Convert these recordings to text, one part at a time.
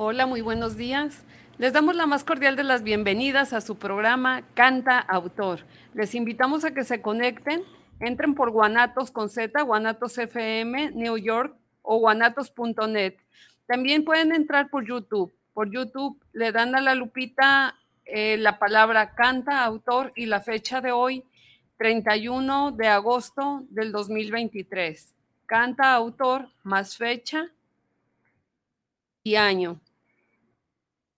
Hola, muy buenos días. Les damos la más cordial de las bienvenidas a su programa Canta Autor. Les invitamos a que se conecten, entren por Guanatos con Z, Guanatos FM, New York o guanatos.net. También pueden entrar por YouTube. Por YouTube le dan a la lupita eh, la palabra Canta Autor y la fecha de hoy, 31 de agosto del 2023. Canta Autor más fecha y año.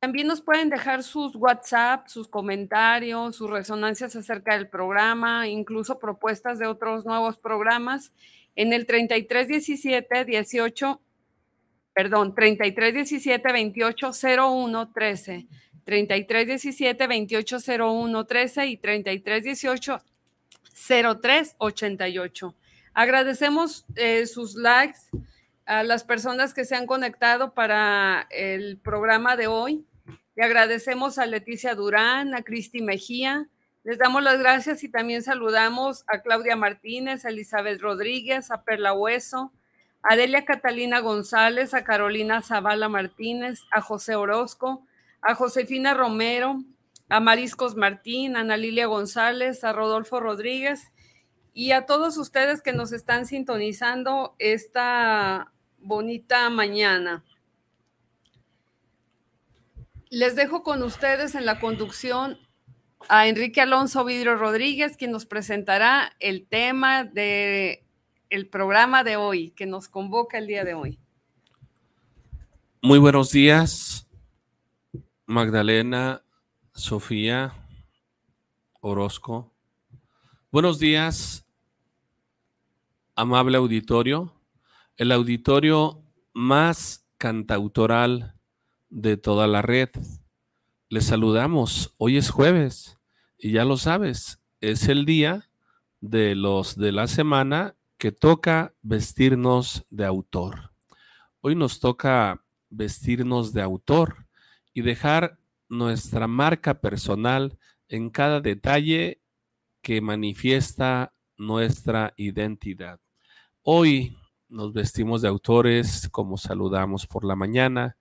También nos pueden dejar sus WhatsApp, sus comentarios, sus resonancias acerca del programa, incluso propuestas de otros nuevos programas en el 3317 18 perdón, 3317 2801 13, 3317 2801 13 y 3318 0388. Agradecemos eh, sus likes a las personas que se han conectado para el programa de hoy. Le agradecemos a Leticia Durán, a Cristi Mejía. Les damos las gracias y también saludamos a Claudia Martínez, a Elizabeth Rodríguez, a Perla Hueso, a Delia Catalina González, a Carolina Zavala Martínez, a José Orozco, a Josefina Romero, a Mariscos Martín, a Ana Lilia González, a Rodolfo Rodríguez y a todos ustedes que nos están sintonizando esta bonita mañana. Les dejo con ustedes en la conducción a Enrique Alonso Vidrio Rodríguez, quien nos presentará el tema de el programa de hoy, que nos convoca el día de hoy. Muy buenos días, Magdalena, Sofía, Orozco. Buenos días, amable auditorio, el auditorio más cantautoral de toda la red. Les saludamos. Hoy es jueves y ya lo sabes, es el día de los de la semana que toca vestirnos de autor. Hoy nos toca vestirnos de autor y dejar nuestra marca personal en cada detalle que manifiesta nuestra identidad. Hoy nos vestimos de autores, como saludamos por la mañana,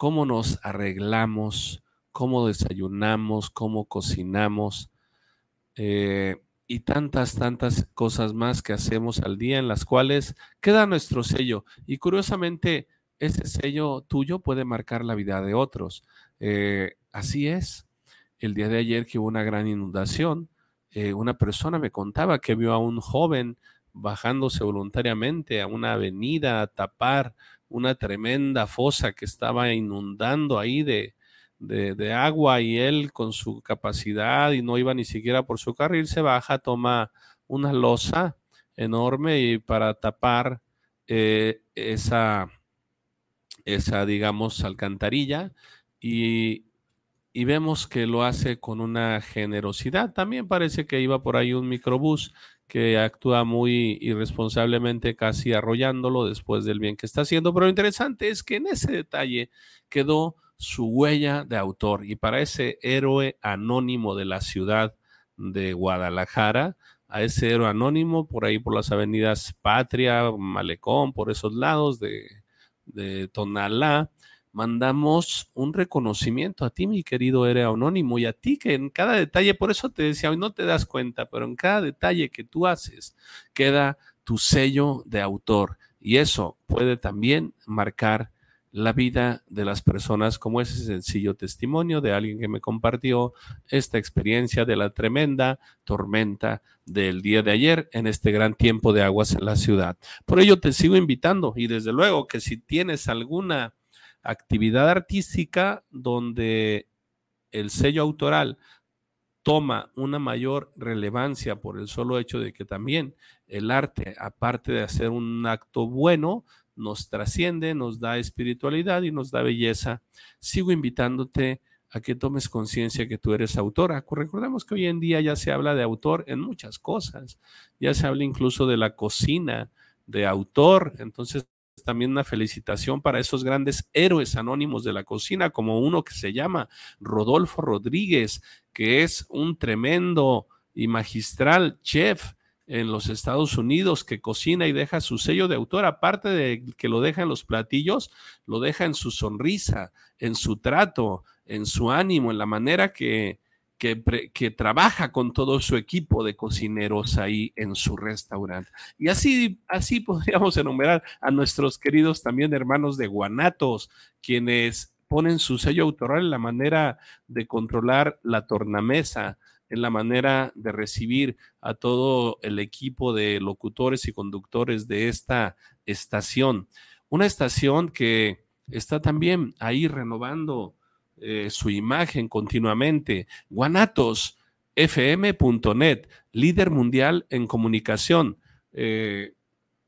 cómo nos arreglamos, cómo desayunamos, cómo cocinamos eh, y tantas, tantas cosas más que hacemos al día en las cuales queda nuestro sello. Y curiosamente, ese sello tuyo puede marcar la vida de otros. Eh, así es. El día de ayer que hubo una gran inundación, eh, una persona me contaba que vio a un joven bajándose voluntariamente a una avenida a tapar una tremenda fosa que estaba inundando ahí de, de, agua y él con su capacidad y no iba ni siquiera por su carril, se baja, toma una losa enorme y para tapar eh, esa, esa, digamos, alcantarilla y, y vemos que lo hace con una generosidad. También parece que iba por ahí un microbús que actúa muy irresponsablemente, casi arrollándolo después del bien que está haciendo. Pero lo interesante es que en ese detalle quedó su huella de autor y para ese héroe anónimo de la ciudad de Guadalajara, a ese héroe anónimo por ahí por las avenidas Patria, Malecón, por esos lados de, de Tonalá, mandamos un reconocimiento a ti, mi querido Ere Anónimo, y a ti que en cada detalle, por eso te decía, hoy no te das cuenta, pero en cada detalle que tú haces queda tu sello de autor. Y eso puede también marcar la vida de las personas, como ese sencillo testimonio de alguien que me compartió esta experiencia de la tremenda tormenta del día de ayer en este gran tiempo de aguas en la ciudad. Por ello te sigo invitando y desde luego que si tienes alguna actividad artística donde el sello autoral toma una mayor relevancia por el solo hecho de que también el arte, aparte de hacer un acto bueno, nos trasciende, nos da espiritualidad y nos da belleza. Sigo invitándote a que tomes conciencia que tú eres autora. Recordemos que hoy en día ya se habla de autor en muchas cosas, ya se habla incluso de la cocina, de autor, entonces también una felicitación para esos grandes héroes anónimos de la cocina, como uno que se llama Rodolfo Rodríguez, que es un tremendo y magistral chef en los Estados Unidos que cocina y deja su sello de autor, aparte de que lo deja en los platillos, lo deja en su sonrisa, en su trato, en su ánimo, en la manera que, que, trabaja con todo su equipo de cocineros ahí en su restaurante. Y así, así podríamos enumerar a nuestros queridos también hermanos de Guanatos, quienes ponen su sello autoral en la manera de controlar la tornamesa, en la manera de recibir a todo el equipo de locutores y conductores de esta estación. Una estación que está también ahí renovando eh, su imagen continuamente. guanatosfm.net, líder mundial en comunicación. Eh,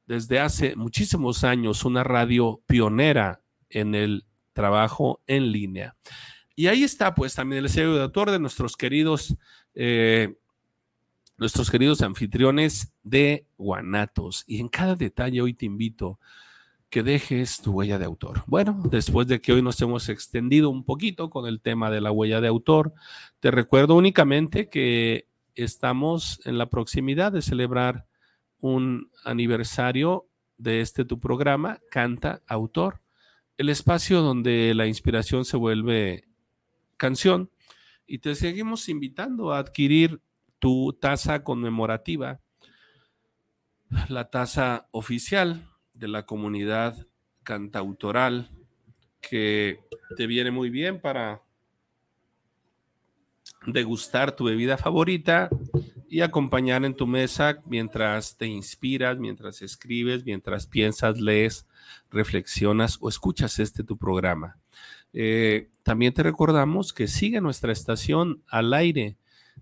desde hace muchísimos años, una radio pionera en el trabajo en línea. Y ahí está, pues, también el sello de autor de nuestros queridos eh, nuestros queridos anfitriones de Guanatos. Y en cada detalle hoy te invito que dejes tu huella de autor. Bueno, después de que hoy nos hemos extendido un poquito con el tema de la huella de autor, te recuerdo únicamente que estamos en la proximidad de celebrar un aniversario de este tu programa, Canta Autor, el espacio donde la inspiración se vuelve canción y te seguimos invitando a adquirir tu taza conmemorativa, la taza oficial de la comunidad cantautoral, que te viene muy bien para degustar tu bebida favorita y acompañar en tu mesa mientras te inspiras, mientras escribes, mientras piensas, lees, reflexionas o escuchas este tu programa. Eh, también te recordamos que sigue nuestra estación al aire,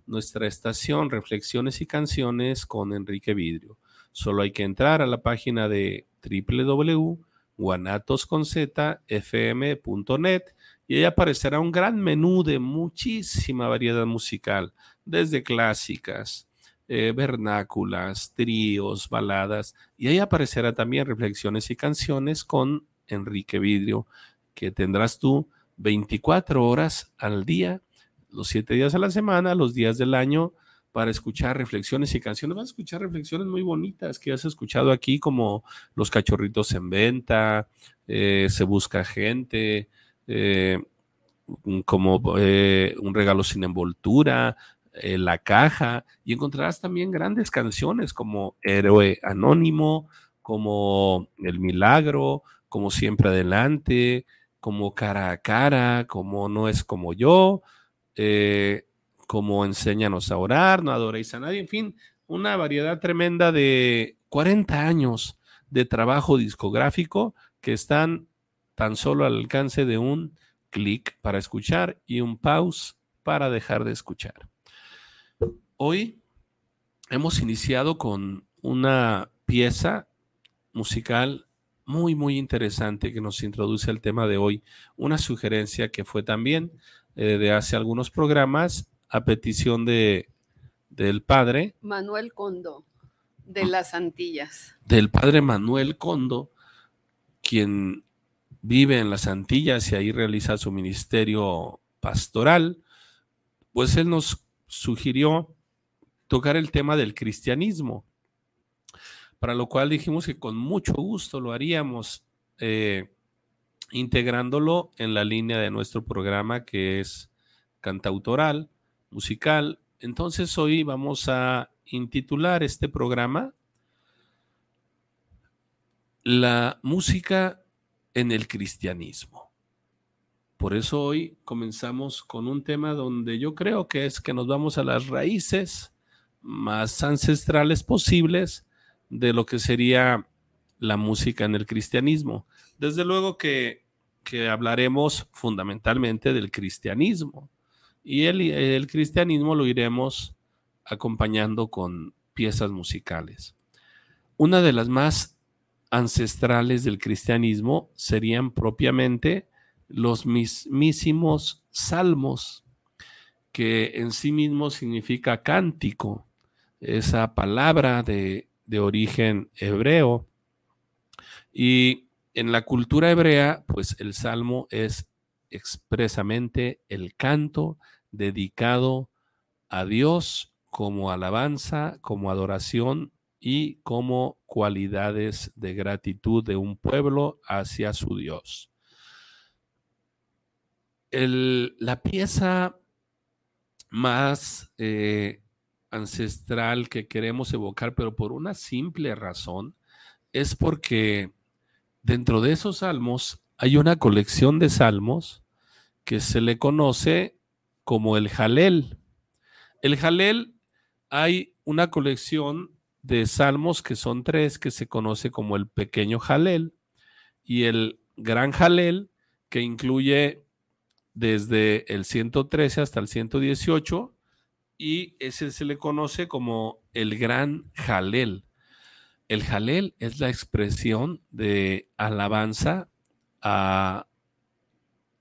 nuestra estación Reflexiones y Canciones con Enrique Vidrio. Solo hay que entrar a la página de www.guanatosconzfm.net y ahí aparecerá un gran menú de muchísima variedad musical, desde clásicas, eh, vernáculas, tríos, baladas, y ahí aparecerá también reflexiones y canciones con Enrique Vidrio que tendrás tú 24 horas al día, los 7 días a la semana, los días del año, para escuchar reflexiones y canciones. Vas a escuchar reflexiones muy bonitas que has escuchado aquí, como Los cachorritos en venta, eh, Se busca gente, eh, como eh, Un regalo sin envoltura, La caja, y encontrarás también grandes canciones como Héroe Anónimo, como El Milagro, como Siempre Adelante, como cara a cara, como no es como yo, como enséñanos a orar, no adoréis a nadie, en fin, una variedad tremenda de 40 años de trabajo discográfico que están tan solo al alcance de un clic para escuchar y un pause para dejar de escuchar. Hoy hemos iniciado con una pieza musical muy, muy interesante que nos introduce al tema de hoy. Una sugerencia que fue también eh, de hace algunos programas a petición de, del padre. Manuel Condo, de las Antillas. Del padre Manuel Condo, quien vive en las Antillas y ahí realiza su ministerio pastoral, pues él nos sugirió tocar el tema del cristianismo para lo cual dijimos que con mucho gusto lo haríamos eh, integrándolo en la línea de nuestro programa que es cantautoral, musical. Entonces hoy vamos a intitular este programa La música en el cristianismo. Por eso hoy comenzamos con un tema donde yo creo que es que nos vamos a las raíces más ancestrales posibles de lo que sería la música en el cristianismo. Desde luego que, hablaremos fundamentalmente del cristianismo y el, cristianismo lo iremos acompañando con piezas musicales. Una de las más ancestrales del cristianismo serían propiamente los mismísimos salmos, que en sí mismo significa cántico, esa palabra de de origen hebreo. Y en la cultura hebrea, pues el salmo es expresamente el canto dedicado a Dios como alabanza, como adoración y como cualidades de gratitud de un pueblo hacia su Dios. la pieza más eh, ancestral que queremos evocar, pero por una simple razón, es porque dentro de esos salmos hay una colección de salmos que se le conoce como el Jalel. El Jalel hay una colección de salmos que son tres que se conoce como el pequeño Jalel y el gran Jalel que incluye desde el 113 hasta el 118 y ese se le conoce como el gran Jalel. El Jalel es la expresión de alabanza a,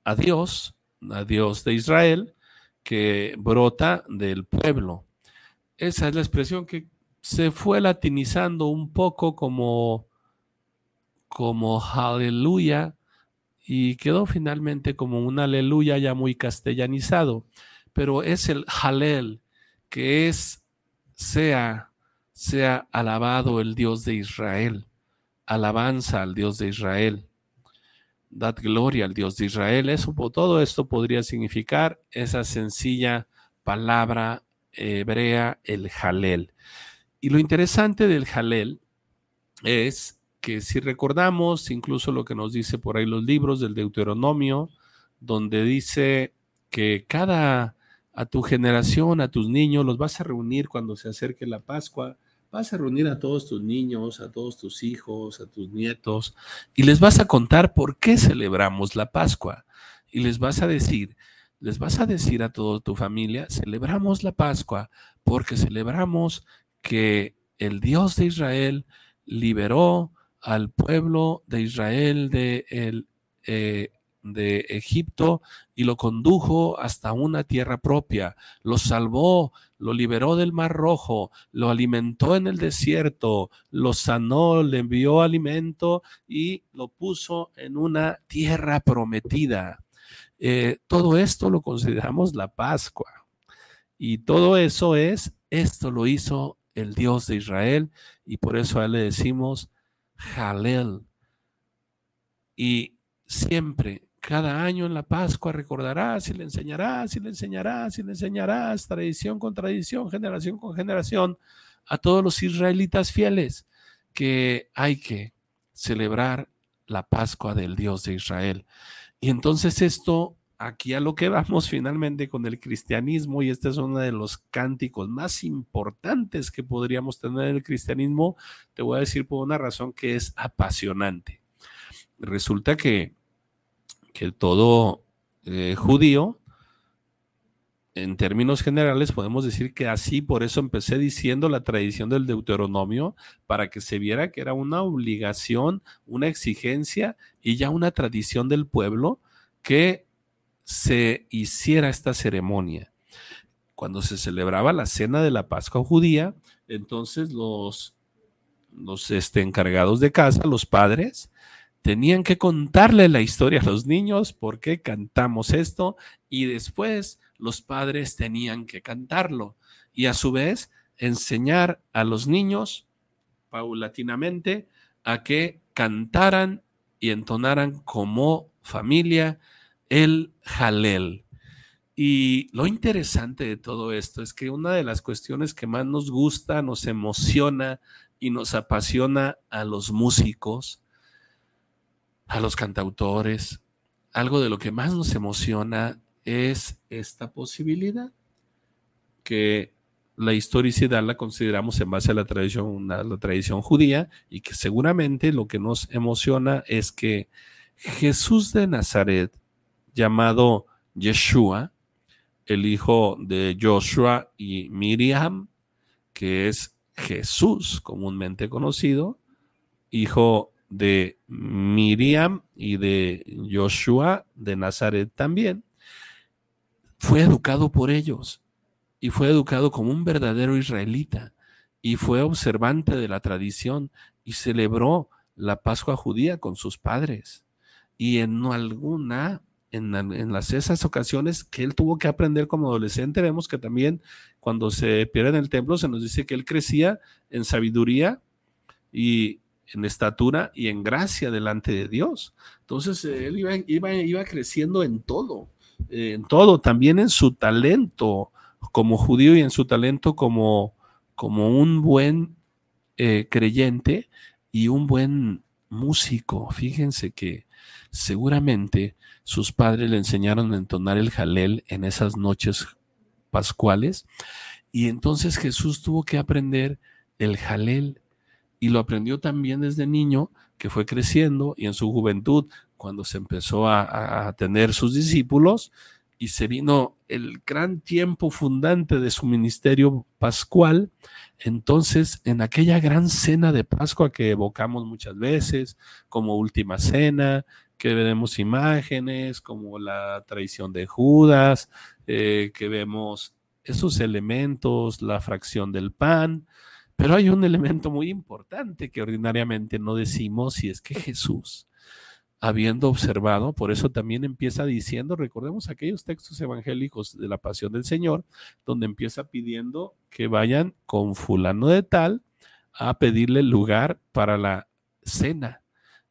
a Dios, a Dios de Israel, que brota del pueblo. Esa es la expresión que se fue latinizando un poco como, como aleluya y quedó finalmente como un aleluya ya muy castellanizado, pero es el halel, que es sea sea alabado el Dios de Israel. Alabanza al Dios de Israel. Dad gloria al Dios de Israel. Eso, todo esto podría significar esa sencilla palabra hebrea, el Jalel. Y lo interesante del Jalel es que si recordamos incluso lo que nos dice por ahí los libros del Deuteronomio, donde dice que cada a tu generación, a tus niños, los vas a reunir cuando se acerque la Pascua vas a reunir a todos tus niños, a todos tus hijos, a tus nietos, y les vas a contar por qué celebramos la Pascua. Y les vas a decir, les vas a decir a toda tu familia, celebramos la Pascua porque celebramos que el Dios de Israel liberó al pueblo de Israel de el, eh, de Egipto y lo condujo hasta una tierra propia, lo salvó, lo liberó del mar rojo, lo alimentó en el desierto, lo sanó, le envió alimento y lo puso en una tierra prometida. Eh, todo esto lo consideramos la Pascua. Y todo eso es, esto lo hizo el Dios de Israel y por eso a él le decimos Jalel. Y siempre cada año en la Pascua recordarás y le enseñarás y le enseñarás y le enseñarás, tradición con tradición, generación con generación, a todos los israelitas fieles que hay que celebrar la Pascua del Dios de Israel. Y entonces esto, aquí a lo que vamos finalmente con el cristianismo, y este es uno de los cánticos más importantes que podríamos tener en el cristianismo, te voy a decir por una razón que es apasionante. Resulta que que todo eh, judío, en términos generales, podemos decir que así, por eso empecé diciendo la tradición del Deuteronomio, para que se viera que era una obligación, una exigencia y ya una tradición del pueblo que se hiciera esta ceremonia. Cuando se celebraba la cena de la Pascua judía, entonces los, los este, encargados de casa, los padres, tenían que contarle la historia a los niños, por qué cantamos esto, y después los padres tenían que cantarlo. Y a su vez, enseñar a los niños paulatinamente a que cantaran y entonaran como familia el Jalel. Y lo interesante de todo esto es que una de las cuestiones que más nos gusta, nos emociona y nos apasiona a los músicos a los cantautores, algo de lo que más nos emociona es esta posibilidad que la historicidad la consideramos en base a la tradición, la tradición judía y que seguramente lo que nos emociona es que Jesús de Nazaret, llamado Yeshua, el hijo de Joshua y Miriam, que es Jesús comúnmente conocido, hijo de Miriam y de Joshua de Nazaret también, fue educado por ellos y fue educado como un verdadero israelita y fue observante de la tradición y celebró la Pascua judía con sus padres. Y en alguna en, las, esas ocasiones que él tuvo que aprender como adolescente, vemos que también cuando se pierde en el templo se nos dice que él crecía en sabiduría y en estatura y en gracia delante de Dios. Entonces él iba, creciendo en todo, en todo, también en su talento como judío y en su talento como, como un buen eh, creyente y un buen músico. Fíjense que seguramente sus padres le enseñaron a entonar el jalel en esas noches pascuales y entonces Jesús tuvo que aprender el jalel y lo aprendió también desde niño que fue creciendo y en su juventud cuando se empezó a, a tener sus discípulos y se vino el gran tiempo fundante de su ministerio pascual, entonces en aquella gran cena de Pascua que evocamos muchas veces como última cena, que vemos imágenes como la traición de Judas, eh, que vemos esos elementos, la fracción del pan, pero hay un elemento muy importante que ordinariamente no decimos y es que Jesús habiendo observado, por eso también empieza diciendo, recordemos aquellos textos evangélicos de la pasión del Señor, donde empieza pidiendo que vayan con fulano de tal a pedirle lugar para la cena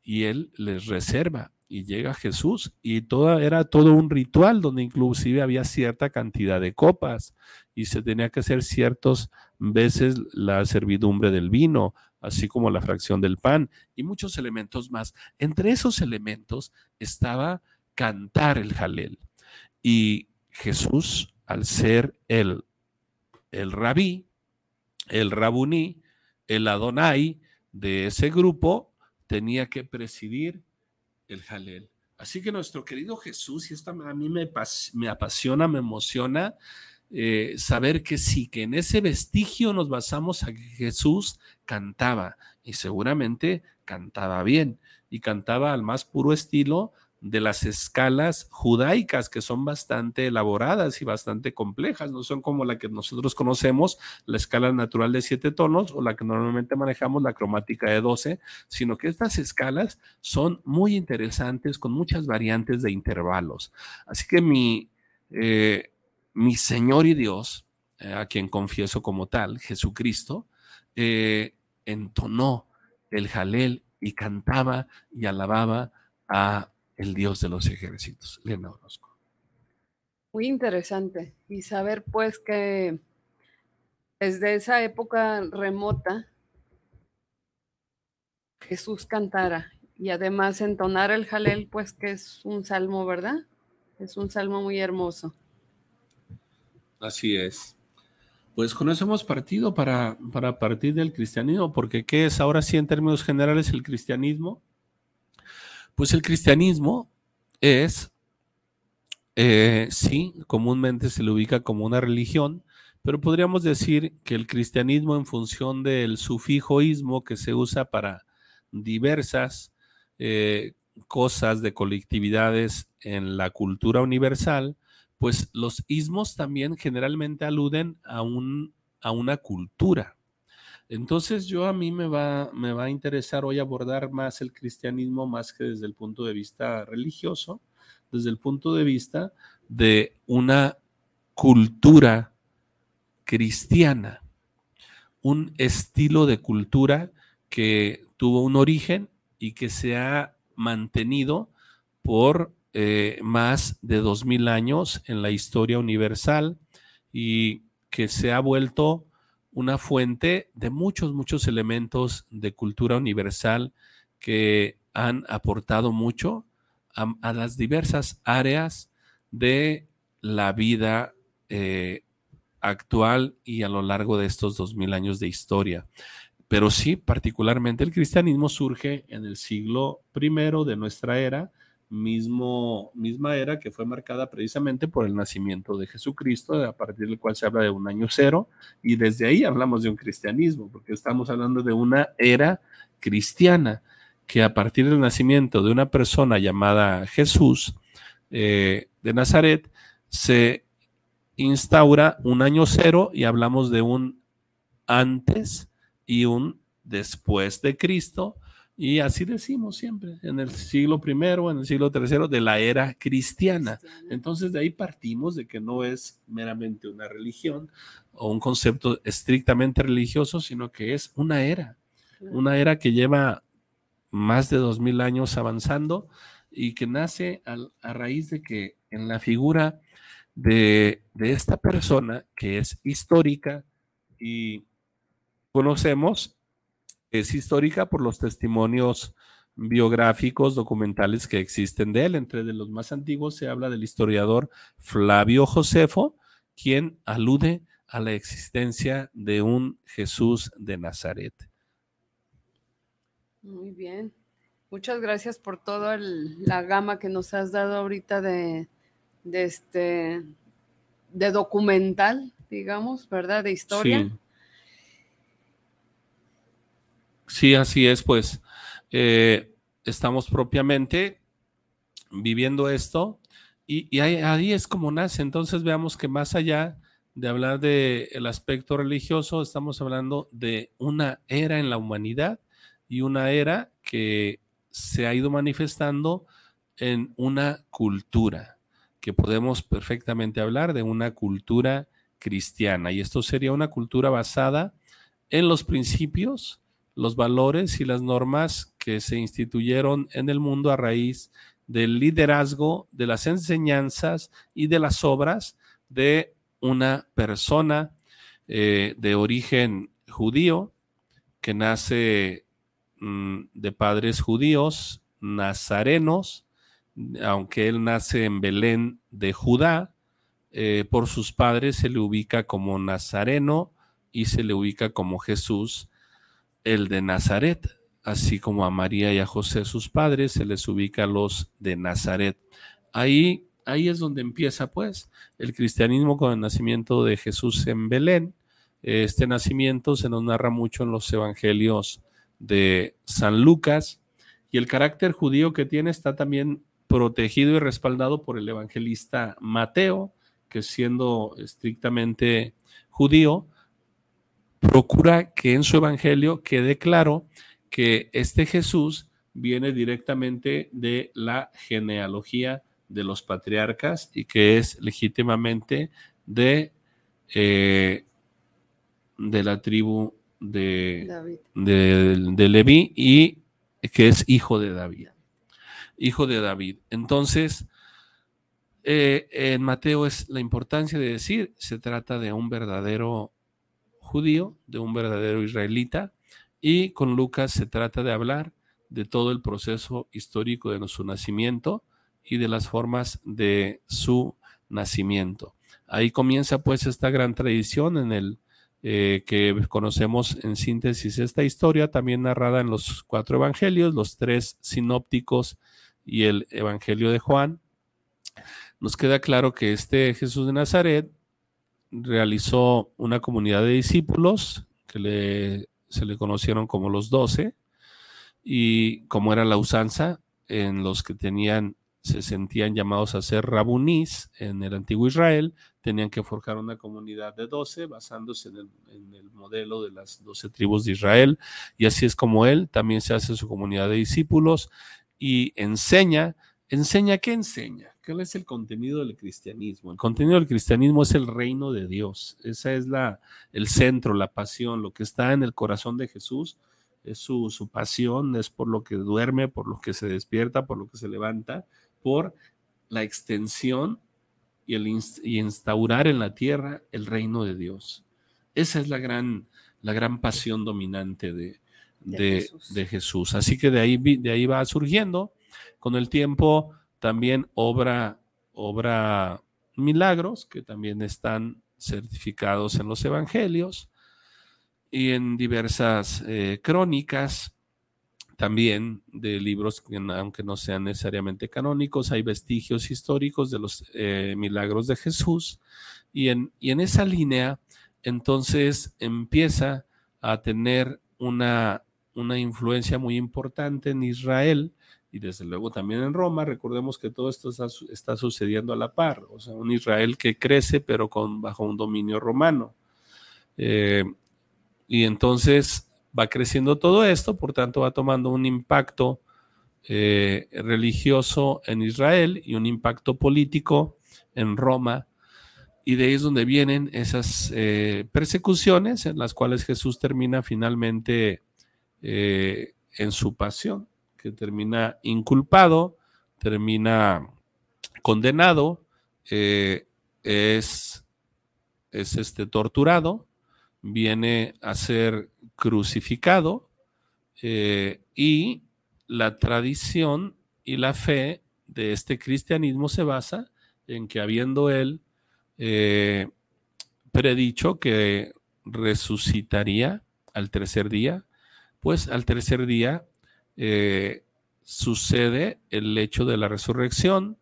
y él les reserva y llega Jesús y toda, era todo un ritual donde inclusive había cierta cantidad de copas y se tenía que hacer ciertas veces la servidumbre del vino, así como la fracción del pan y muchos elementos más. Entre esos elementos estaba cantar el jalel. Y Jesús, al ser el, el rabí, el rabuní, el adonai de ese grupo, tenía que presidir el jalel. Así que nuestro querido Jesús, y esto a mí me, me apasiona, me emociona, eh, saber que sí, que en ese vestigio nos basamos a que Jesús cantaba y seguramente cantaba bien y cantaba al más puro estilo de las escalas judaicas que son bastante elaboradas y bastante complejas, no son como la que nosotros conocemos, la escala natural de siete tonos o la que normalmente manejamos, la cromática de 12, sino que estas escalas son muy interesantes con muchas variantes de intervalos. Así que mi, eh, mi Señor y Dios, eh, a quien confieso como tal, Jesucristo, eh, entonó el jalel y cantaba y alababa a el Dios de los ejércitos. Muy interesante. Y saber pues que desde esa época remota Jesús cantara y además entonar el jalel, pues que es un salmo, ¿verdad? Es un salmo muy hermoso. Así es. Pues con eso hemos partido para, para partir del cristianismo, porque ¿qué es ahora sí en términos generales el cristianismo? Pues el cristianismo es, eh, sí, comúnmente se le ubica como una religión, pero podríamos decir que el cristianismo en función del sufijoísmo que se usa para diversas eh, cosas de colectividades en la cultura universal, pues los ismos también generalmente aluden a, un, a una cultura. Entonces yo a mí me va, me va a interesar hoy abordar más el cristianismo más que desde el punto de vista religioso, desde el punto de vista de una cultura cristiana, un estilo de cultura que tuvo un origen y que se ha mantenido por eh, más de dos mil años en la historia universal y que se ha vuelto una fuente de muchos, muchos elementos de cultura universal que han aportado mucho a, las diversas áreas de la vida eh, actual y a lo largo de estos dos mil años de historia. Pero sí, particularmente el cristianismo surge en el siglo primero de nuestra era, mismo, misma era que fue marcada precisamente por el nacimiento de Jesucristo, a partir del cual se habla de un año cero, y desde ahí hablamos de un cristianismo, porque estamos hablando de una era cristiana, que a partir del nacimiento de una persona llamada Jesús eh, de Nazaret, se instaura un año cero y hablamos de un antes y un después de Cristo, Y así decimos siempre, en el siglo primero, en el siglo tercero de la era cristiana. Entonces de ahí partimos de que no es meramente una religión o un concepto estrictamente religioso, sino que es una era, una era que lleva más de dos mil años avanzando y que nace a, raíz de que en la figura de, de esta persona que es histórica y conocemos es histórica por los testimonios biográficos, documentales que existen de él. Entre de los más antiguos se habla del historiador Flavio Josefo, quien alude a la existencia de un Jesús de Nazaret. Muy bien. Muchas gracias por toda la gama que nos has dado ahorita de, de, este de documental, digamos, ¿verdad? De historia. Sí, así es, pues eh, estamos propiamente viviendo esto y, ahí, es como nace. Entonces veamos que más allá de hablar del aspecto religioso, estamos hablando de una era en la humanidad y una era que se ha ido manifestando en una cultura, que podemos perfectamente hablar de una cultura cristiana. Y esto sería una cultura basada en los principios, los valores y las normas que se instituyeron en el mundo a raíz del liderazgo, de las enseñanzas y de las obras de una persona eh, de origen judío que nace mm, de padres judíos, nazarenos, aunque él nace en Belén de Judá, eh, por sus padres se le ubica como nazareno y se le ubica como Jesús el de Nazaret, así como a María y a José sus padres, se les ubica los de Nazaret. Ahí, ahí es donde empieza pues el cristianismo con el nacimiento de Jesús en Belén. Este nacimiento se nos narra mucho en los evangelios de San Lucas y el carácter judío que tiene está también protegido y respaldado por el evangelista Mateo, que siendo estrictamente judío, procura que en su evangelio quede claro que este Jesús viene directamente de la genealogía de los patriarcas y que es legítimamente de, eh, de la tribu de, de, Leví y que es hijo de David. Hijo de David. Entonces, eh, en Mateo es la importancia de decir, se trata de un verdadero judío, de un verdadero israelita, y con Lucas se trata de hablar de todo el proceso histórico de su nacimiento y de las formas de su nacimiento. Ahí comienza pues esta gran tradición en el eh, que conocemos en síntesis esta historia, también narrada en los cuatro evangelios, los tres sinópticos y el evangelio de Juan. Nos queda claro que este Jesús de Nazaret realizó una comunidad de discípulos que se le conocieron como los doce y como era la usanza en los que tenían se sentían llamados a ser rabunís en el antiguo Israel, tenían que forjar una comunidad de doce basándose en el, en el modelo de las doce tribus de Israel y así es como él también se hace su comunidad de discípulos y enseña, enseña, ¿qué enseña? ¿Cuál es el contenido del cristianismo? El contenido del cristianismo es el reino de Dios. Esa es la, el centro, la pasión, lo que está en el corazón de Jesús. Es su, su pasión, es por lo que duerme, por lo que se despierta, por lo que se levanta, por la extensión y, el y instaurar en la tierra el reino de Dios. Esa es la gran, la gran pasión dominante de, de, Jesús. de, Jesús. Así que de ahí, de ahí va surgiendo. Con el tiempo también obra, obra milagros que también están certificados en los evangelios y en diversas eh, crónicas también de libros que aunque no sean necesariamente canónicos, hay vestigios históricos de los eh, milagros de Jesús y en, y en esa línea entonces empieza a tener una, una influencia muy importante en Israel y desde luego también en Roma. Recordemos que todo esto está, sucediendo a la par, o sea, un Israel que crece pero con, bajo un dominio romano. Eh, y entonces va creciendo todo esto, por tanto va tomando un impacto eh, religioso en Israel y un impacto político en Roma. Y de ahí es donde vienen esas eh, persecuciones en las cuales Jesús termina finalmente en su pasión, que termina inculpado, termina condenado, es, es este, torturado, viene a ser crucificado y la tradición y la fe de este cristianismo se basa en que habiendo él eh, predicho que resucitaría al tercer día, pues al tercer día eh, sucede el hecho de la resurrección,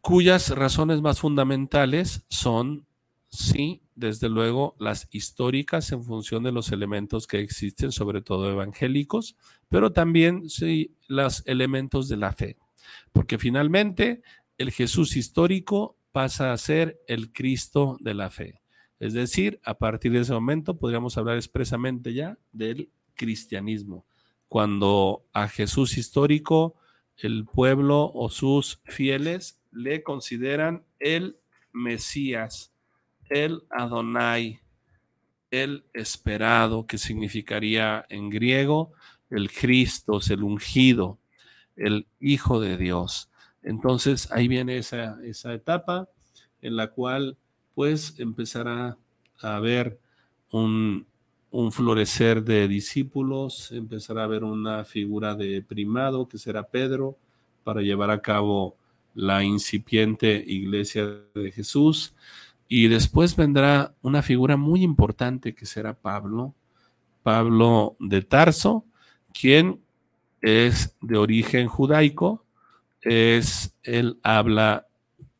cuyas razones más fundamentales son, sí, desde luego, las históricas en función de los elementos que existen, sobre todo evangélicos, pero también sí, los elementos de la fe. Porque finalmente el Jesús histórico pasa a ser el Cristo de la fe. Es decir, a partir de ese momento podríamos hablar expresamente ya del cristianismo. Cuando a Jesús histórico el pueblo o sus fieles le consideran el Mesías, el Adonai, el esperado, que significaría en griego el Cristo, el ungido, el Hijo de Dios. Entonces ahí viene esa, esa etapa en la cual pues empezará a haber un, un florecer de discípulos, empezará a haber una figura de primado que será Pedro para llevar a cabo la incipiente iglesia de Jesús y después vendrá una figura muy importante que será Pablo, Pablo de Tarso, quien es de origen judaico, es, él habla,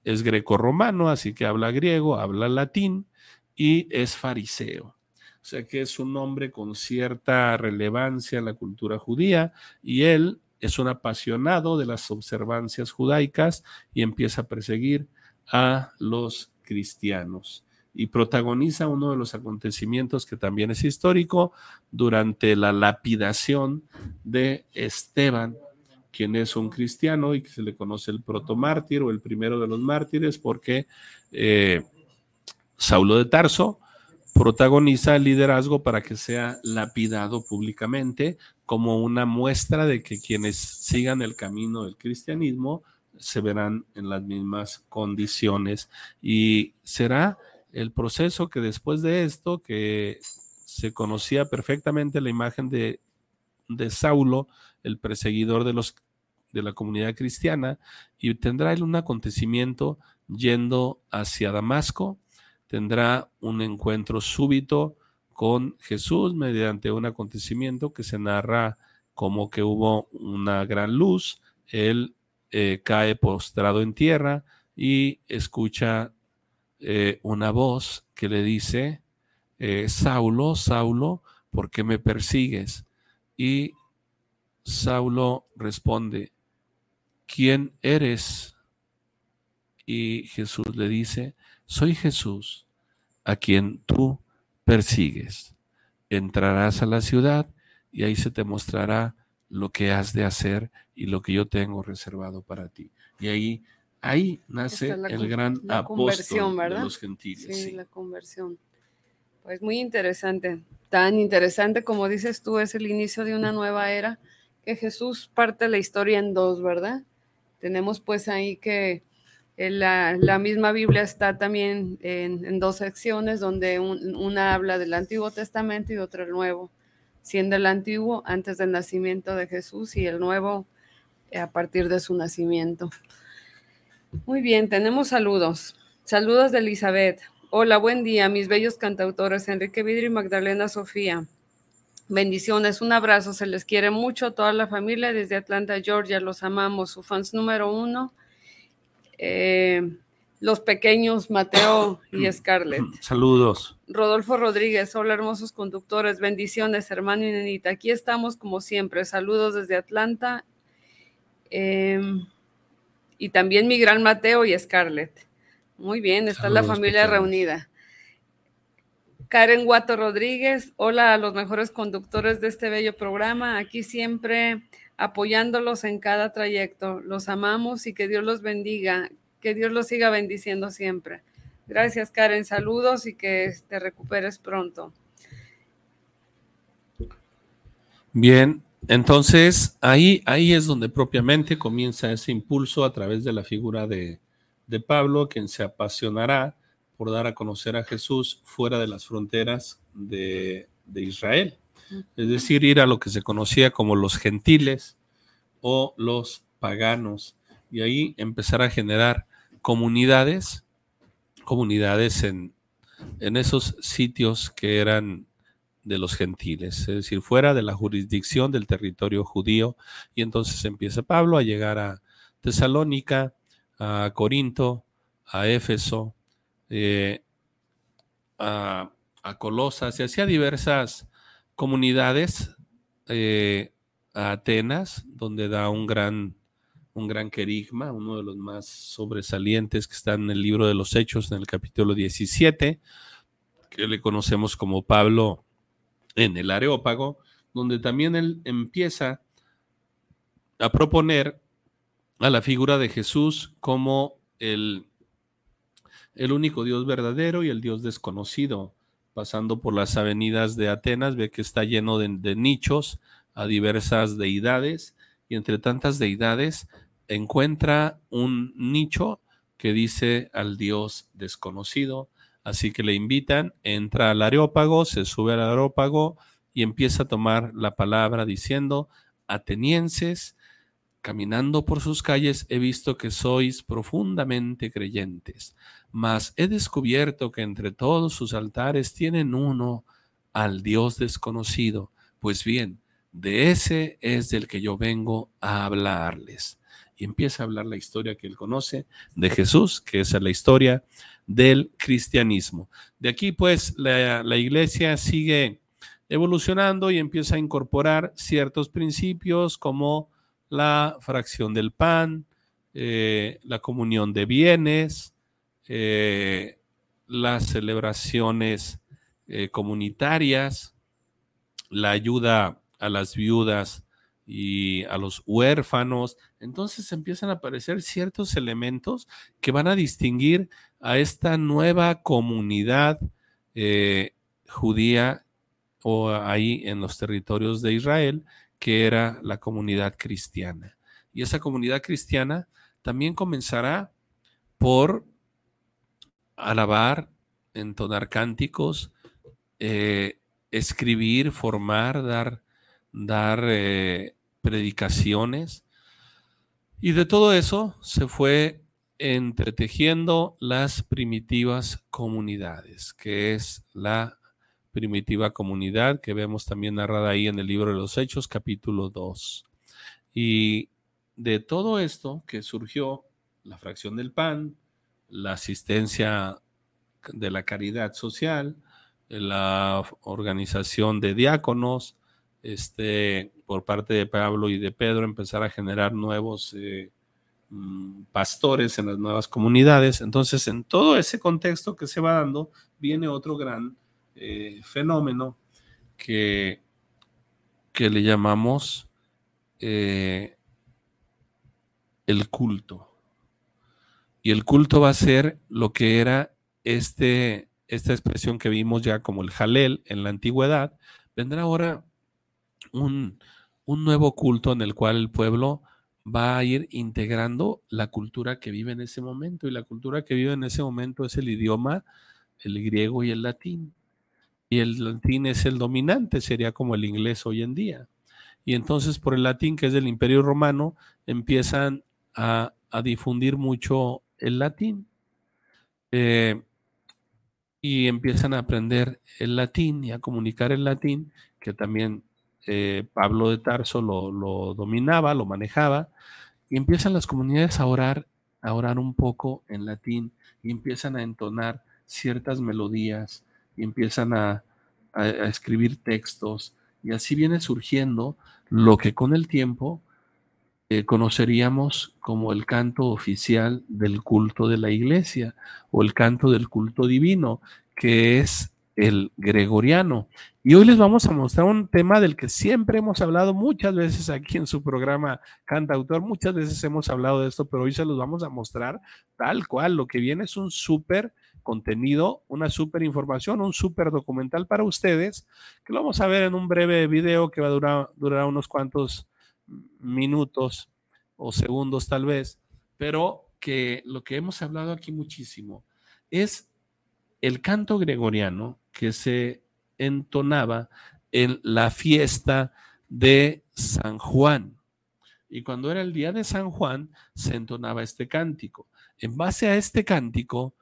es greco-romano, así que habla griego, habla latín y es fariseo. O sea que es un hombre con cierta relevancia en la cultura judía y él es un apasionado de las observancias judaicas y empieza a perseguir a los cristianos. Y protagoniza uno de los acontecimientos que también es histórico durante la lapidación de Esteban, quien es un cristiano y que se le conoce el protomártir o el primero de los mártires porque eh, Saulo de Tarso protagoniza el liderazgo para que sea lapidado públicamente como una muestra de que quienes sigan el camino del cristianismo se verán en las mismas condiciones. Y será el proceso que después de esto, que se conocía perfectamente la imagen de, de Saulo, el perseguidor de, los, de la comunidad cristiana, y tendrá él un acontecimiento yendo hacia Damasco, tendrá un encuentro súbito con Jesús mediante un acontecimiento que se narra como que hubo una gran luz, él eh, cae postrado en tierra y escucha eh, una voz que le dice, eh, Saulo, Saulo, ¿por qué me persigues? Y Saulo responde, ¿quién eres? Y Jesús le dice, soy Jesús, a quien tú persigues. Entrarás a la ciudad y ahí se te mostrará lo que has de hacer y lo que yo tengo reservado para ti. Y ahí, ahí nace el gran apóstol de los gentiles. Sí, la conversión. Pues muy interesante. Tan interesante como dices tú, es el inicio de una nueva era que Jesús parte la historia en dos, ¿verdad? Tenemos pues ahí que la, misma Biblia está también en, dos secciones, donde una habla del Antiguo Testamento y otra el Nuevo siendo el antiguo antes del nacimiento de Jesús y el nuevo eh, a partir de su nacimiento. Muy bien, tenemos saludos. Saludos de Elizabeth. Hola, buen día, mis bellos cantautores Enrique Vidri y Magdalena Sofía. Bendiciones, un abrazo, se les quiere mucho, toda la familia desde Atlanta, Georgia, los amamos, su fans número uno. Eh, los pequeños Mateo y mm. Scarlett. Saludos. Rodolfo Rodríguez, hola hermosos conductores, bendiciones hermano y nenita. Aquí estamos como siempre, saludos desde Atlanta. Em, y también mi gran Mateo y Scarlett. Muy bien, está la familia reunida. Karen Guato Rodríguez, hola a los mejores conductores de este bello programa, aquí siempre apoyándolos en cada trayecto. Los amamos y que Dios los bendiga, que Dios los siga bendiciendo siempre. Gracias, Karen. Saludos y que te recuperes pronto. Bien, entonces ahí, ahí es donde propiamente comienza ese impulso a través de la figura de, de Pablo, quien se apasionará por dar a conocer a Jesús fuera de las fronteras de, Israel. Es decir, ir a lo que se conocía como los gentiles o los paganos. Y ahí empezar a generar comunidades, comunidades en, en esos sitios que eran de los gentiles, es decir, fuera de la jurisdicción del territorio judío. Y entonces empieza Pablo a llegar a Tesalónica, a Corinto, a Éfeso, eh, a, Colosas y hacía diversas comunidades, eh, a Atenas, donde da un gran, un gran querigma, uno de los más sobresalientes que está en el libro de los Hechos, en el capítulo 17, que le conocemos como Pablo en el Areópago, donde también él empieza a proponer a la figura de Jesús como el el único Dios verdadero y el Dios desconocido. Pasando por las avenidas de Atenas, ve que está lleno de, nichos a diversas deidades y entre tantas deidades encuentra un nicho que dice al Dios desconocido. Así que le invitan, entra al areópago, se sube al areópago y empieza a tomar la palabra diciendo, atenienses, caminando por sus calles he visto que sois profundamente creyentes mas he descubierto que entre todos sus altares tienen uno al Dios desconocido. Pues bien, de ese es del que yo vengo a hablarles. Y empieza a hablar la historia que él conoce de Jesús, que es la historia del cristianismo. De aquí pues la, iglesia sigue evolucionando y empieza a incorporar ciertos principios como la fracción del pan, eh, la comunión de bienes, eh, las celebraciones eh, comunitarias, la ayuda a las viudas y a los huérfanos. Entonces empiezan a aparecer ciertos elementos que van a distinguir a esta nueva comunidad eh, judía o ahí en los territorios de Israel, que era la comunidad cristiana. Y esa comunidad cristiana también comenzará por alabar, entonar cánticos, eh, escribir, formar, dar, dar eh, predicaciones. Y de todo eso se fue entretejiendo las primitivas comunidades, que es la primitiva comunidad que vemos también narrada ahí en el libro de los Hechos, capítulo 2. Y de todo esto que surgió la fracción del pan, la asistencia de la caridad social, la organización de diáconos, este, por parte de Pablo y de Pedro, empezar a generar nuevos eh, mm, pastores en las nuevas comunidades. Entonces, en todo ese contexto que se va dando, viene otro gran eh, fenómeno que, que le llamamos eh, el culto. El culto va a ser lo que era este, esta expresión que vimos ya como el jalel en la antigüedad. Vendrá ahora un, un nuevo culto en el cual el pueblo va a ir integrando la cultura que vive en ese momento. Y la cultura que vive en ese momento es el idioma, el griego y el latín. Y el latín es el dominante, sería como el inglés hoy en día. Y entonces por el latín, que es del imperio romano, empiezan a, a difundir mucho el latín. Eh, y empiezan a aprender el latín y a comunicar el latín, que también eh, Pablo de Tarso lo, dominaba, lo manejaba, y empiezan las comunidades a orar, a orar un poco en latín, y empiezan a entonar ciertas melodías, y empiezan a escribir textos, y así viene surgiendo lo que con el tiempo eh, conoceríamos como el canto oficial del culto de la iglesia o el canto del culto divino, que es el gregoriano. Y hoy les vamos a mostrar un tema del que siempre hemos hablado muchas veces aquí en su programa Canta Autor. Muchas veces hemos hablado de esto, pero hoy se los vamos a mostrar tal cual. Lo que viene es un súper contenido, una súper información, un súper documental para ustedes, que lo vamos a ver en un breve video que va a durar, durar unos cuantos minutos o segundos tal vez, pero que lo que hemos hablado aquí muchísimo es el canto gregoriano que se entonaba en la fiesta de San Juan. Y cuando era el día de San Juan, se entonaba este cántico. En base a este cántico,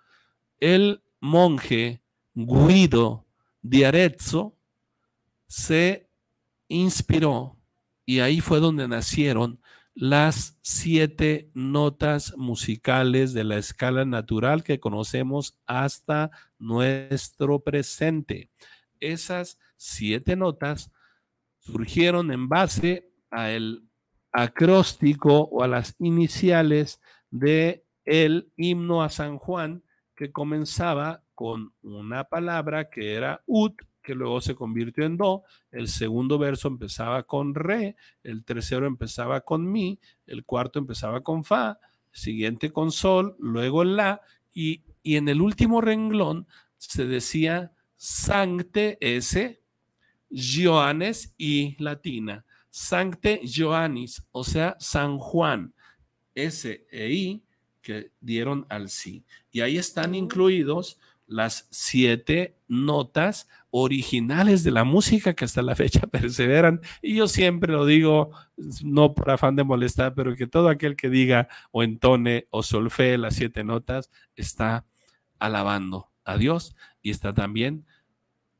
el monje Guido di Arezzo se inspiró y ahí fue donde nacieron las siete notas musicales de la escala natural que conocemos hasta nuestro presente. Esas siete notas surgieron en base al acróstico o a las iniciales de el himno a San Juan que comenzaba con una palabra que era ut que luego se convirtió en do, el segundo verso empezaba con re, el tercero empezaba con mi, el cuarto empezaba con fa, siguiente con sol, luego la, y, y en el último renglón se decía sancte S, Johannes y latina, sancte Johannes, o sea, San Juan, S e I que dieron al sí. Y ahí están incluidos las siete notas originales de la música que hasta la fecha perseveran. Y yo siempre lo digo, no por afán de molestar, pero que todo aquel que diga o entone o solfee las siete notas está alabando a Dios y está también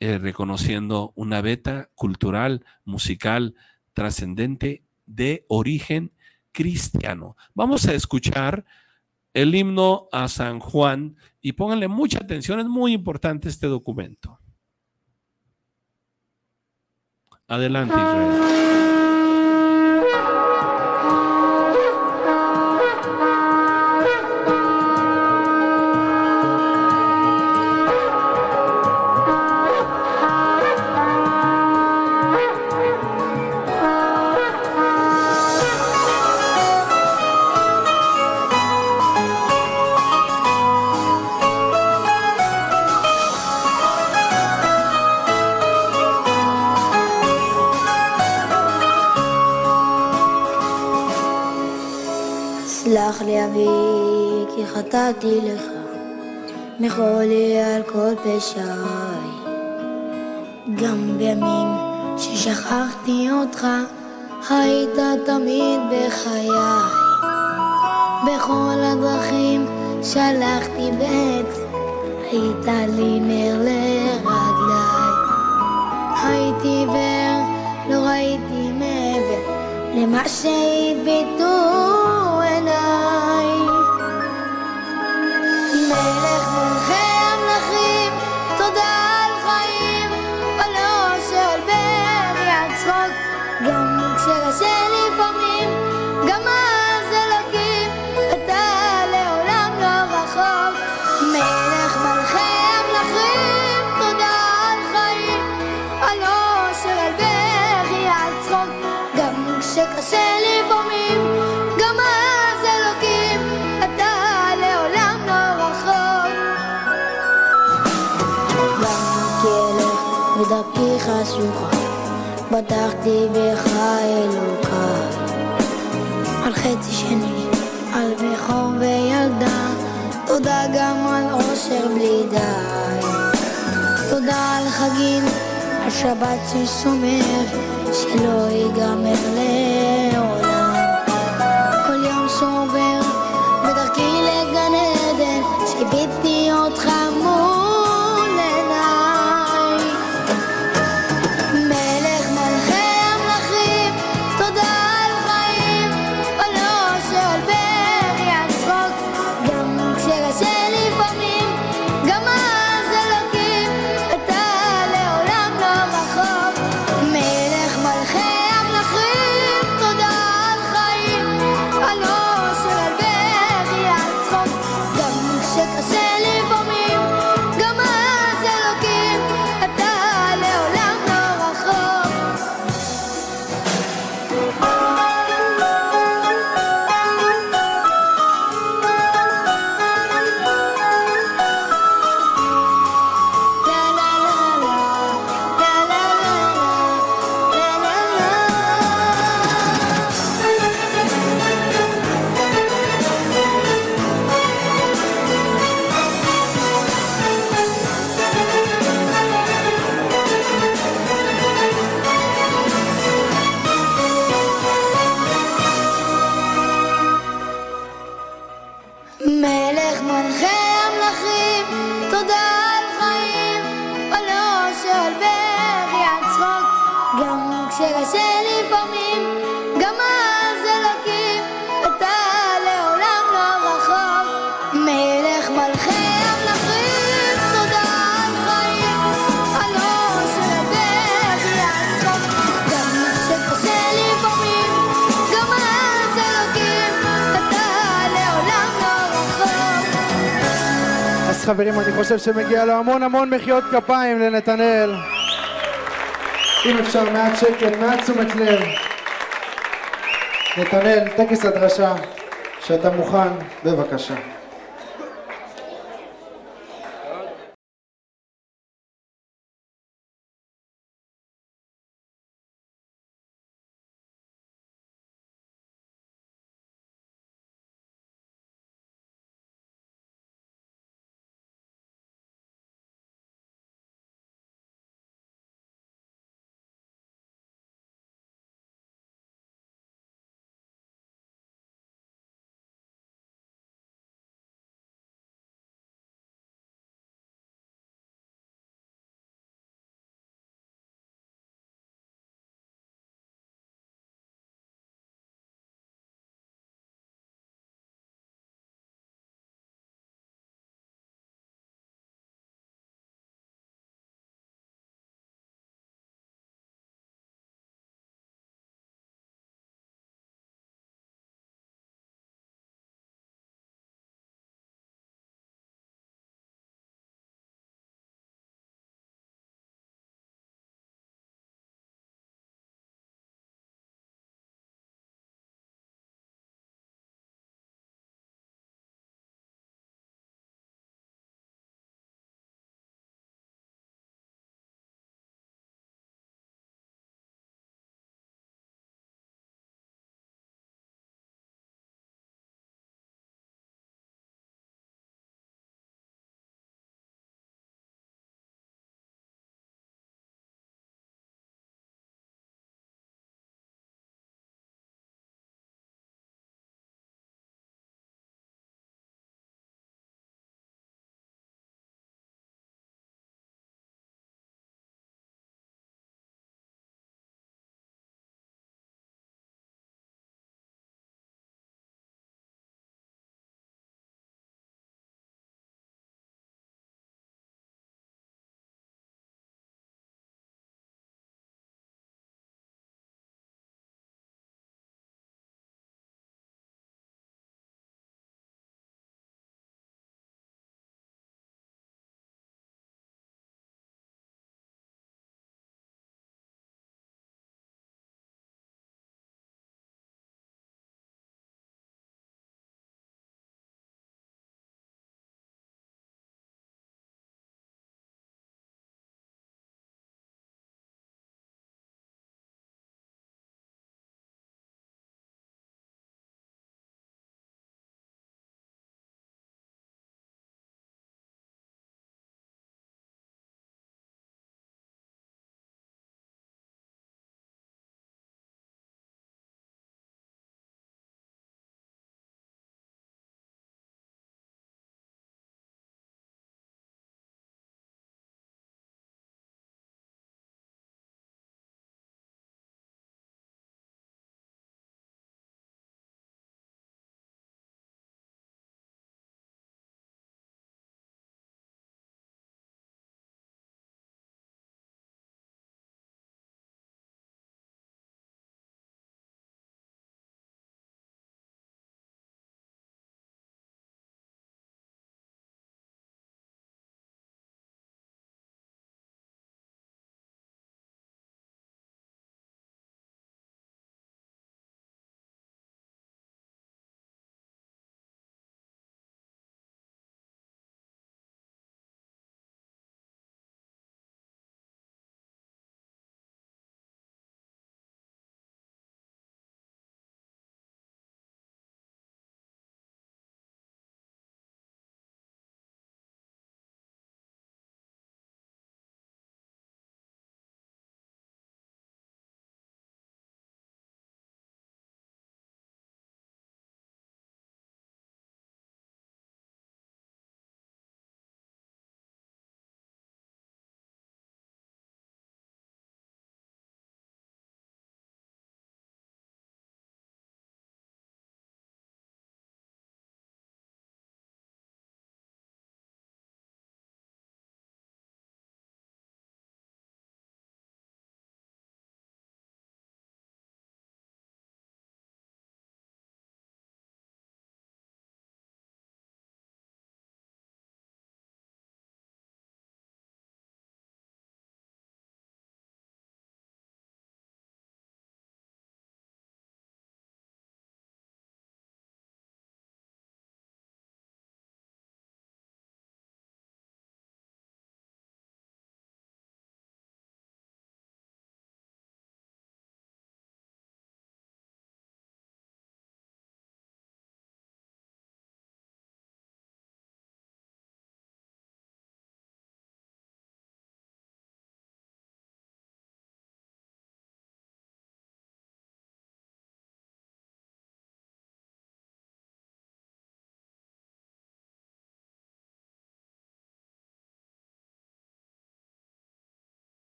eh, reconociendo una beta cultural, musical, trascendente de origen cristiano. Vamos a escuchar el himno a San Juan y pónganle mucha atención, es muy importante este documento. Adelante, Israel. מחולי על כל פשעי. גם בימים ששכחתי אותך, היית תמיד בחיי. בכל הדרכים שלחתי בעצם, היית לי נר לרגליי. הייתי עיוור, לא ראיתי מעבר למה שהביטו בטחתי בך אלוקיי, על חצי שני, על בכור וילדה, תודה גם על עושר בלי די. תודה על חגים, על שבת ששומר, שלא ייגמר לעולם. כל יום שעובר בדרכי לגן עדן, שיביתי אותך חברים, אני חושב שמגיע לו המון המון מחיאות כפיים לנתנאל. אם אפשר, מעט שקט, מעט תשומת לב. נתנאל, טקס הדרשה, שאתה מוכן, בבקשה.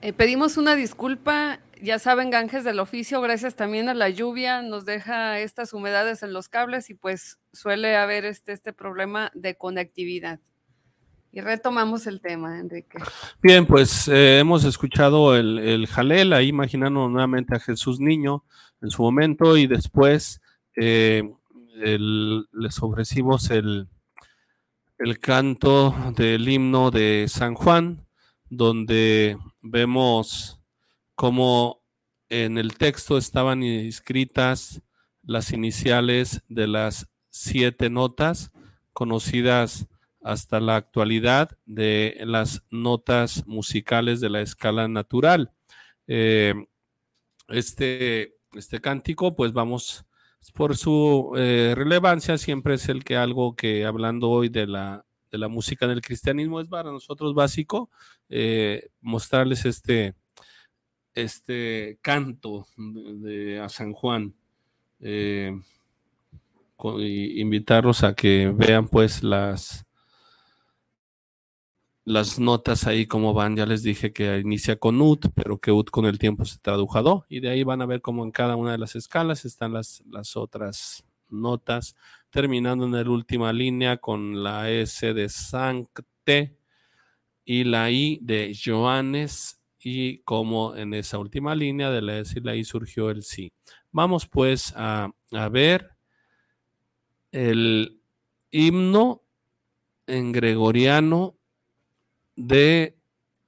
Eh, pedimos una disculpa, ya saben, Ganges del oficio, gracias también a la lluvia, nos deja estas humedades en los cables y pues suele haber este, este problema de conectividad. Y retomamos el tema, Enrique. Bien, pues eh, hemos escuchado el, el Jalel, ahí imaginando nuevamente a Jesús Niño en su momento y después eh, les ofrecimos el, el canto del himno de San Juan, donde vemos cómo en el texto estaban inscritas las iniciales de las siete notas conocidas hasta la actualidad de las notas musicales de la escala natural. Eh, este, este cántico, pues vamos, por su eh, relevancia, siempre es el que algo que hablando hoy de la, de la música del cristianismo es para nosotros básico, eh, mostrarles este, este canto de, a San Juan. invitarlos a que vean pues las, las notas ahí como van, ya les dije que inicia con UT, pero que UT con el tiempo se tradujo a y de ahí van a ver cómo en cada una de las escalas están las, las otras notas, terminando en la última línea con la S de Sancte y la I de Joanes, y como en esa última línea de la S y la I surgió el Sí. Vamos pues a, a ver el himno en gregoriano de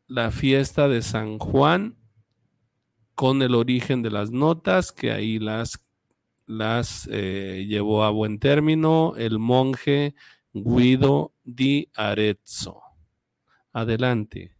la fiesta de San Juan con el origen de las notas, que ahí las, las eh, llevó a buen término el monje Guido di Arezzo. Adelante.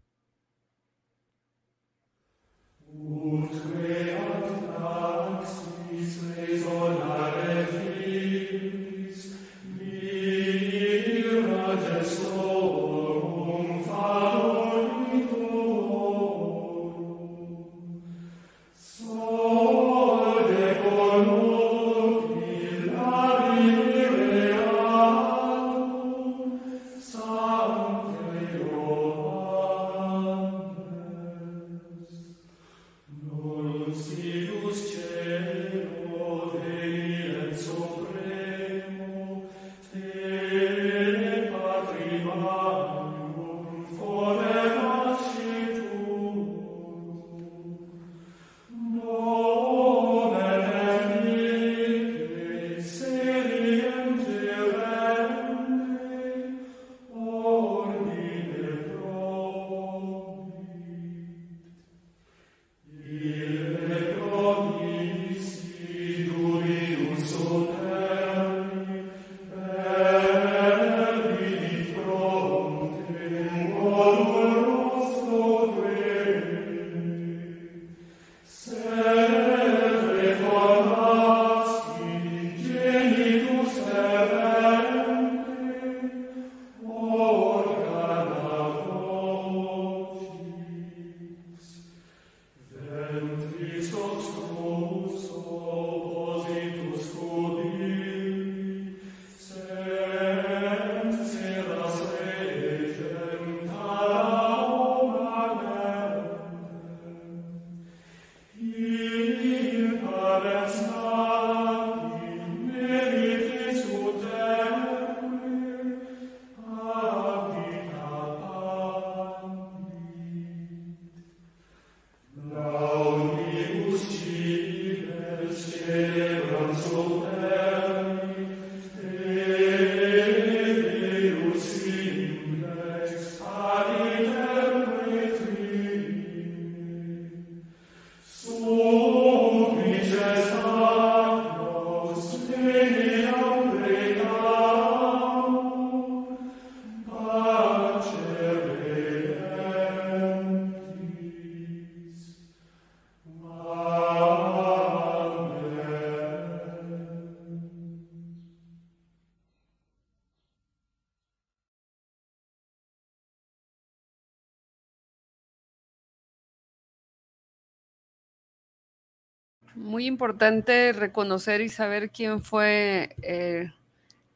Muy importante reconocer y saber quién fue eh,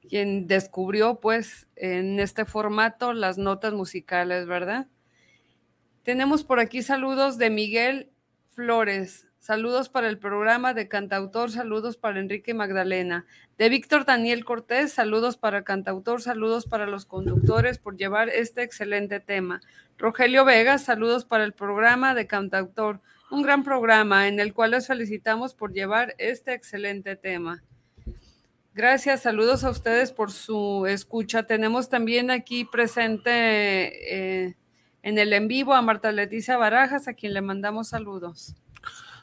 quien descubrió, pues, en este formato las notas musicales, ¿verdad? Tenemos por aquí saludos de Miguel Flores. Saludos para el programa de Cantautor, saludos para Enrique Magdalena. De Víctor Daniel Cortés, saludos para Cantautor, saludos para los conductores por llevar este excelente tema. Rogelio Vega, saludos para el programa de Cantautor, un gran programa en el cual les felicitamos por llevar este excelente tema. Gracias, saludos a ustedes por su escucha. Tenemos también aquí presente eh, en el en vivo a Marta Leticia Barajas, a quien le mandamos saludos.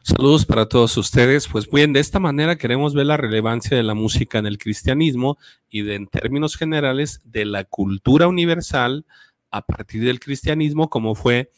Saludos para todos ustedes. Pues bien, de esta manera queremos ver la relevancia de la música en el cristianismo y en términos generales de la cultura universal a partir del cristianismo, como fue,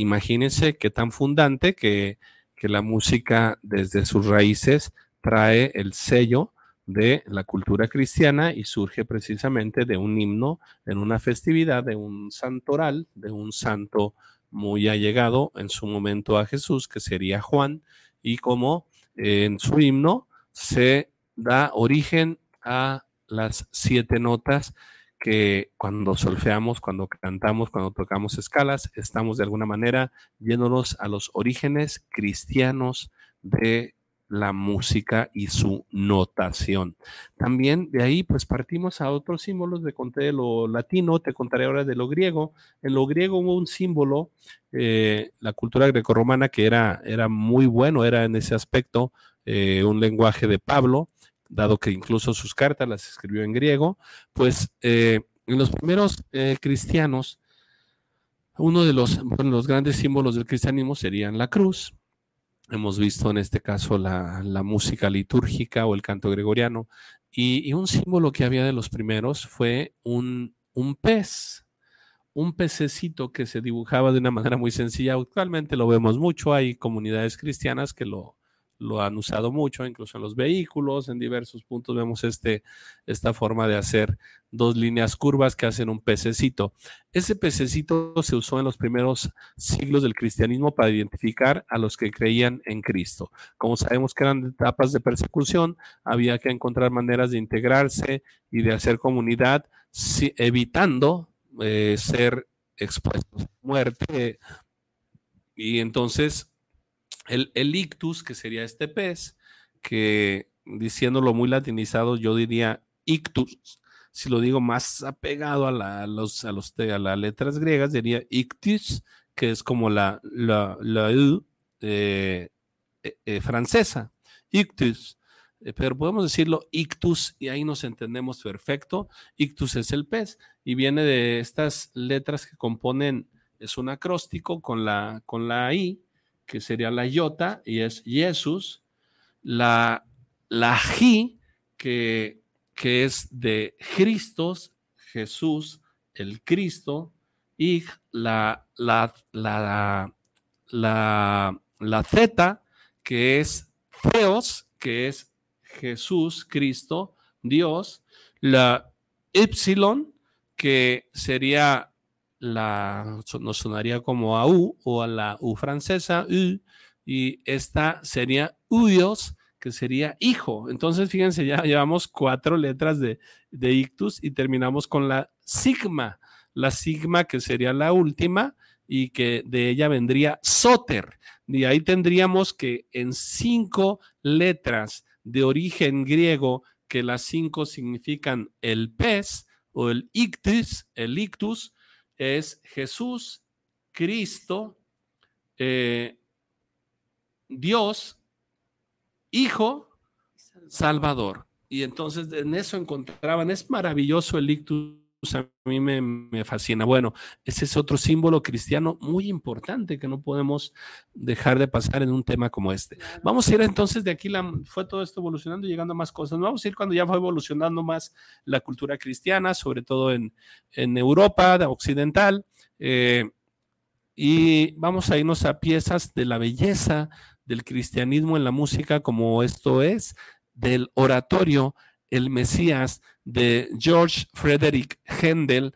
imagínense qué tan fundante que, que la música desde sus raíces trae el sello de la cultura cristiana y surge precisamente de un himno en una festividad, de un santoral, de un santo muy allegado en su momento a Jesús, que sería Juan, y como en su himno se da origen a las siete notas que cuando solfeamos, cuando cantamos, cuando tocamos escalas, estamos de alguna manera yéndonos a los orígenes cristianos de la música y su notación. También de ahí pues partimos a otros símbolos, de conté de lo latino, te contaré ahora de lo griego. En lo griego hubo un símbolo, eh, la cultura grecorromana que era, era muy bueno, era en ese aspecto eh, un lenguaje de Pablo, dado que incluso sus cartas las escribió en griego, pues eh, en los primeros cristianos, uno de los, los grandes símbolos del cristianismo serían la cruz, Hemos visto en este caso la, música litúrgica o el canto gregoriano. Y, un símbolo que había de los primeros fue un, un pez, un pececito que se dibujaba de una manera muy sencilla. Actualmente lo vemos mucho, hay comunidades cristianas que lo, lo han usado mucho, incluso en los vehículos, en diversos puntos vemos este, esta forma de hacer dos líneas curvas que hacen un pececito. Ese pececito se usó en los primeros siglos del cristianismo para identificar a los que creían en Cristo. Como sabemos que eran etapas de persecución, había que encontrar maneras de integrarse y de hacer comunidad, evitando eh, ser expuestos a muerte. Y entonces el, ictus, que sería este pez, que diciéndolo muy latinizado, yo diría ictus. Si lo digo más apegado a, la, los, a, los, a las letras griegas, diría ictus, que es como la, la, la eh, eh, eh, francesa, ictus. Pero podemos decirlo ictus y ahí nos entendemos perfecto. Ictus es el pez y viene de estas letras que componen, es un acróstico con la, con la I que sería la iota, y es Jesús, la, la Ji, que, que es de Cristos, Jesús, el Cristo, y la, la, la, la, la Z, que es Theos, que es Jesús, Cristo, Dios, la Epsilon, que sería la, nos sonaría como a U o a la U francesa, U, y esta sería Uyos, que sería hijo. Entonces, fíjense, ya llevamos cuatro letras de, de ictus y terminamos con la sigma, la sigma que sería la última y que de ella vendría soter. Y ahí tendríamos que en cinco letras de origen griego, que las cinco significan el pez o el ictus, el ictus, es Jesús, Cristo, eh, Dios, Hijo, Salvador. Y entonces en eso encontraban, es maravilloso el ictus, a mí me, fascina. Bueno, ese es otro símbolo cristiano muy importante que no podemos dejar de pasar en un tema como este. Vamos a ir entonces de aquí, la, fue todo esto evolucionando y llegando a más cosas. Vamos a ir cuando ya fue evolucionando más la cultura cristiana, sobre todo en, en Europa occidental. Eh, y vamos a irnos a piezas de la belleza del cristianismo en la música, como esto es, del oratorio El Mesías de George Frederick Händel.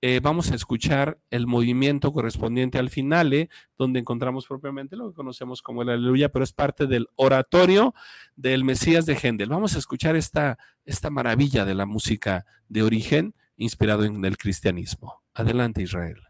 Eh, vamos a escuchar el movimiento correspondiente al finale, donde encontramos propiamente lo que conocemos como el aleluya, pero es parte del oratorio del Mesías de Händel. Vamos a escuchar esta, esta maravilla de la música de origen inspirado en el cristianismo. Adelante, Israel.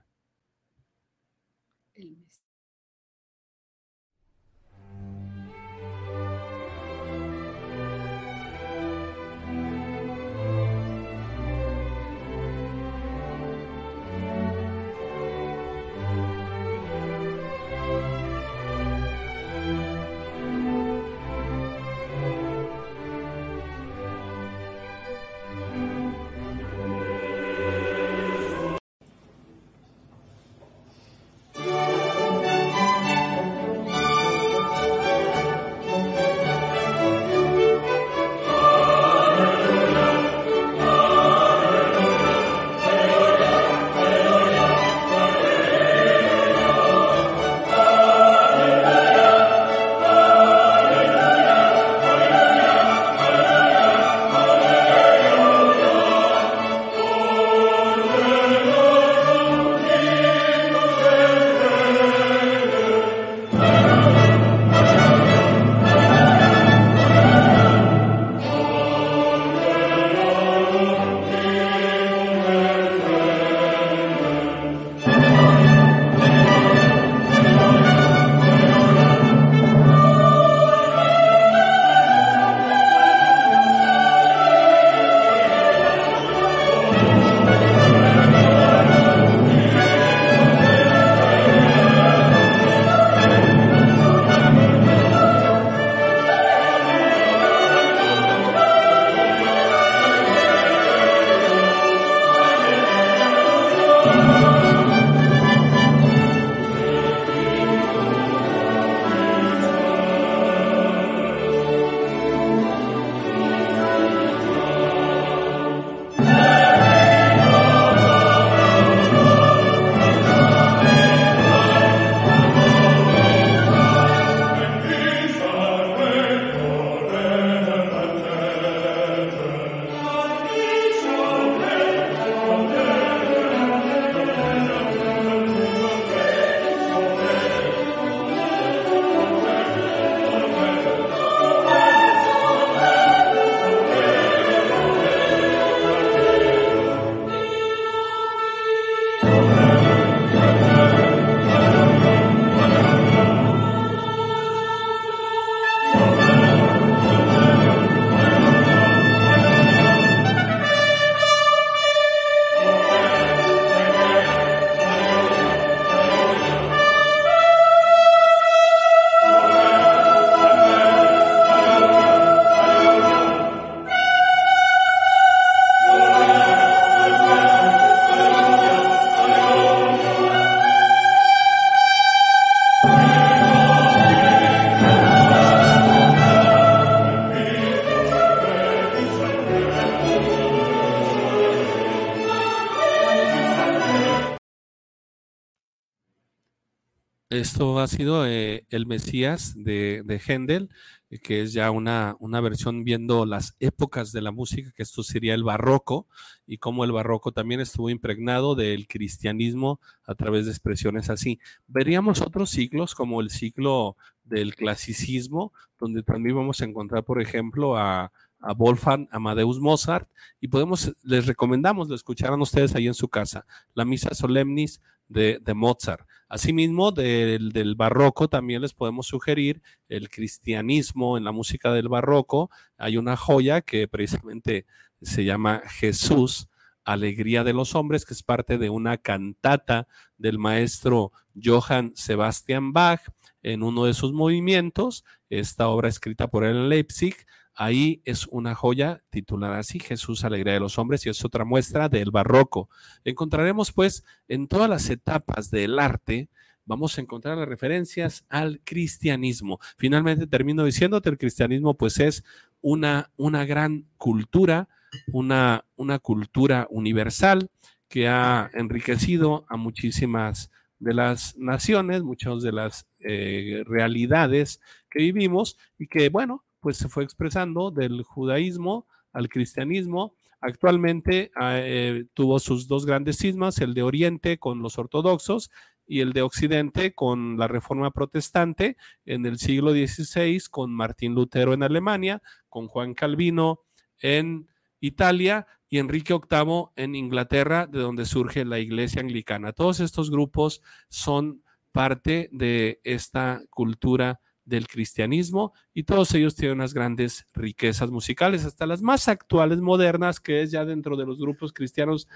Esto ha sido eh, el Mesías de, de Händel, eh, que es ya una, una, versión viendo las épocas de la música, que esto sería el barroco, y cómo el barroco también estuvo impregnado del cristianismo a través de expresiones así. Veríamos otros siglos, como el ciclo del clasicismo, donde también vamos a encontrar, por ejemplo, a, a Wolfgang Amadeus Mozart, y podemos, les recomendamos, lo escucharan ustedes ahí en su casa, la Misa Solemnis de, de Mozart. Asimismo, del, del, barroco también les podemos sugerir el cristianismo en la música del barroco. Hay una joya que precisamente se llama Jesús, Alegría de los Hombres, que es parte de una cantata del maestro Johann Sebastian Bach en uno de sus movimientos. Esta obra escrita por él en Leipzig Ahí es una joya titulada así, Jesús, Alegría de los Hombres, y es otra muestra del barroco. Encontraremos pues en todas las etapas del arte, vamos a encontrar las referencias al cristianismo. Finalmente termino diciéndote, el cristianismo pues es una, una gran cultura, una, una cultura universal que ha enriquecido a muchísimas de las naciones, muchas de las eh, realidades que vivimos y que, bueno, pues se fue expresando del judaísmo al cristianismo. Actualmente ah, eh, tuvo sus dos grandes cismas, el de Oriente con los ortodoxos y el de Occidente con la Reforma Protestante en el siglo XVI, con Martín Lutero en Alemania, con Juan Calvino en Italia y Enrique VIII en Inglaterra, de donde surge la Iglesia Anglicana. Todos estos grupos son parte de esta cultura del cristianismo y todos ellos tienen unas grandes riquezas musicales, hasta las más actuales, modernas, que es ya dentro de los grupos cristianos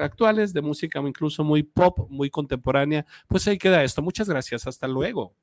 actuales de música incluso muy pop, muy contemporánea. Pues ahí queda esto. Muchas gracias. Hasta luego.